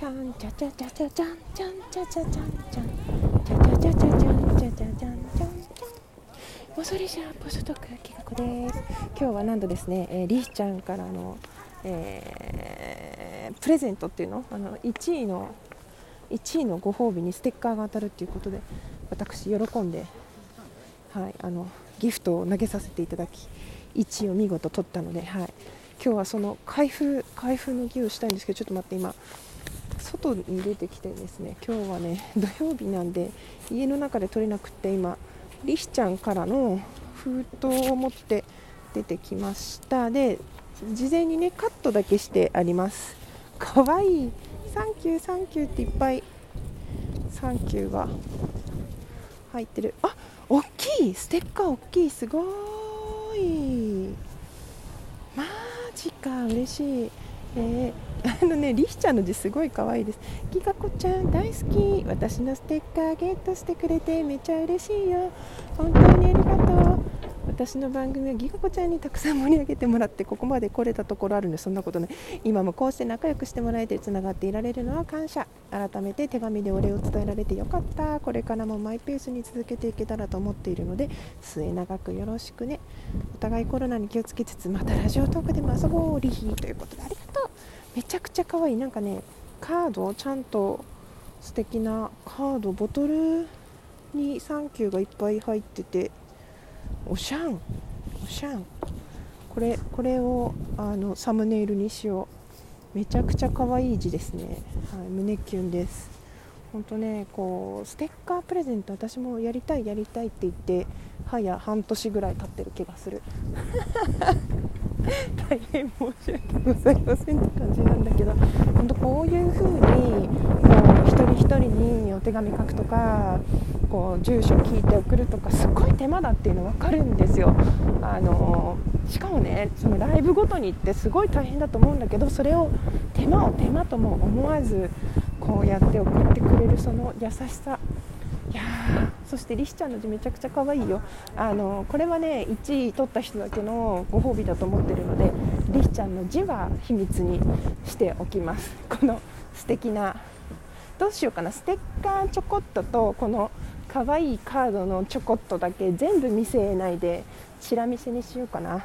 ちゃんちゃちゃちゃちゃちゃんちゃんちゃちゃちゃんちゃんちゃちゃちゃちゃちゃんちゃちゃちゃんちゃんちゃんちゃんおそれじゃポストクきがこです今日はなんとですね、えー、リーちゃんからの、えー、プレゼントっていうのあの1位の1位のご褒美にステッカーが当たるっていうことで私喜んではいあのギフトを投げさせていただき1位を見事取ったのではい今日はその開封開封の儀をしたいんですけどちょっと待って今。外に出てきてですね今日はね土曜日なんで家の中で撮れなくて今リヒちゃんからの封筒を持って出てきました。で事前にねカットだけしてあります。かわい。いサンキューサンキューっていっぱい。サンキューが入ってる。あ大きい。ステッカー大きい。すごい。マジか。嬉しい。えー、あのね、リヒちゃんの字すごい可愛いです。ギガ子ちゃん大好き。私のステッカーゲットしてくれてめちゃ嬉しいよ。本当にありがとう。私の番組はギガ子ちゃんにたくさん盛り上げてもらってここまで来れたところあるんでそんなことない今もこうして仲良くしてもらえてつながっていられるのは感謝改めて手紙でお礼を伝えられてよかったこれからもマイペースに続けていけたらと思っているので末永くよろしくねお互いコロナに気をつけつつまたラジオトークでも遊ぼうリヒということでありめちゃくちゃ可愛い。なんかねカードちゃんと素敵なカードボトルにサンキューがいっぱい入ってておしゃんおしゃん。これこれをあのサムネイルにしよう。めちゃくちゃ可愛い字ですね、はい、胸キュンです。本当ねこうステッカープレゼント私もやりたいやりたいって言って早半年ぐらい経ってる気がする。大変申し訳ございませんって感じなんだけど本当こういう風にこう一人一人にお手紙書くとかこう住所聞いて送るとかすっごい手間だっていうの分かるんですよ。あのしかもねそのライブごとに行ってすごい大変だと思うんだけどそれを手間を手間とも思わずこうやって送ってくれるその優しさ。いやそしてリシちゃんの字めちゃくちゃ可愛いよ。あのこれはね1位取った人だけのご褒美だと思ってるのでリシちゃんの字は秘密にしておきます。この素敵などうしようかな。ステッカーちょこっととこの可愛いカードのちょこっとだけ全部見せないでチラ見せにしようかな。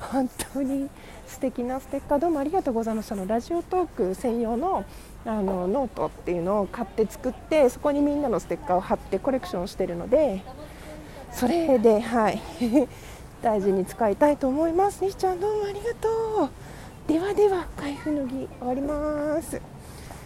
本当に素敵なステッカーどうもありがとうございましたのラジオトーク専用のあのノートっていうのを買って作ってそこにみんなのステッカーを貼ってコレクションしてるのでそれではい。大事に使いたいと思います。リヒちゃんどうもありがとう。ではでは開封の儀終わります。